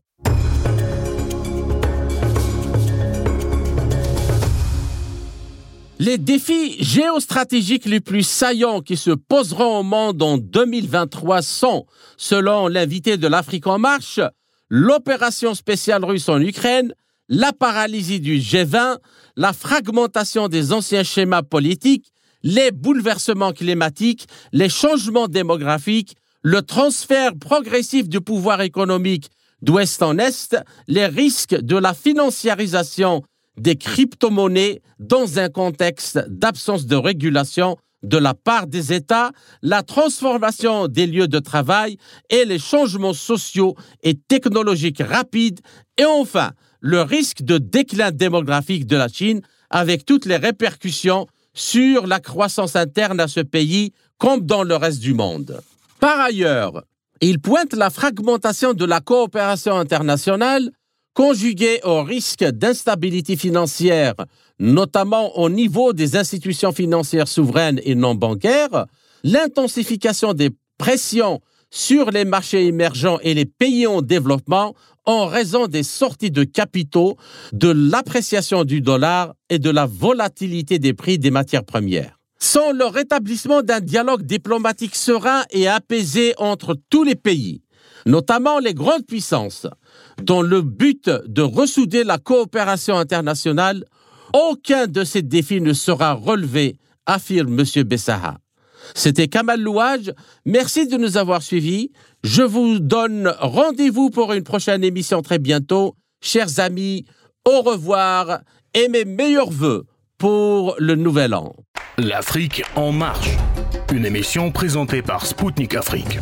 Les défis géostratégiques les plus saillants qui se poseront au monde en 2023 sont, selon l'invité de l'Afrique en marche, l'opération spéciale russe en Ukraine, la paralysie du G20, la fragmentation des anciens schémas politiques les bouleversements climatiques, les changements démographiques, le transfert progressif du pouvoir économique d'ouest en est, les risques de la financiarisation des crypto-monnaies dans un contexte d'absence de régulation de la part des États, la transformation des lieux de travail et les changements sociaux et technologiques rapides, et enfin le risque de déclin démographique de la Chine avec toutes les répercussions sur la croissance interne à ce pays comme dans le reste du monde. Par ailleurs, il pointe la fragmentation de la coopération internationale conjuguée au risque d'instabilité financière, notamment au niveau des institutions financières souveraines et non bancaires, l'intensification des pressions sur les marchés émergents et les pays en développement en raison des sorties de capitaux, de l'appréciation du dollar et de la volatilité des prix des matières premières. Sans le rétablissement d'un dialogue diplomatique serein et apaisé entre tous les pays, notamment les grandes puissances, dont le but de ressouder la coopération internationale, aucun de ces défis ne sera relevé, affirme M. Bessaha. C'était Kamal Louage. Merci de nous avoir suivis. Je vous donne rendez-vous pour une prochaine émission très bientôt. Chers amis, au revoir et mes meilleurs voeux pour le nouvel an. L'Afrique en marche. Une émission présentée par Spoutnik Afrique.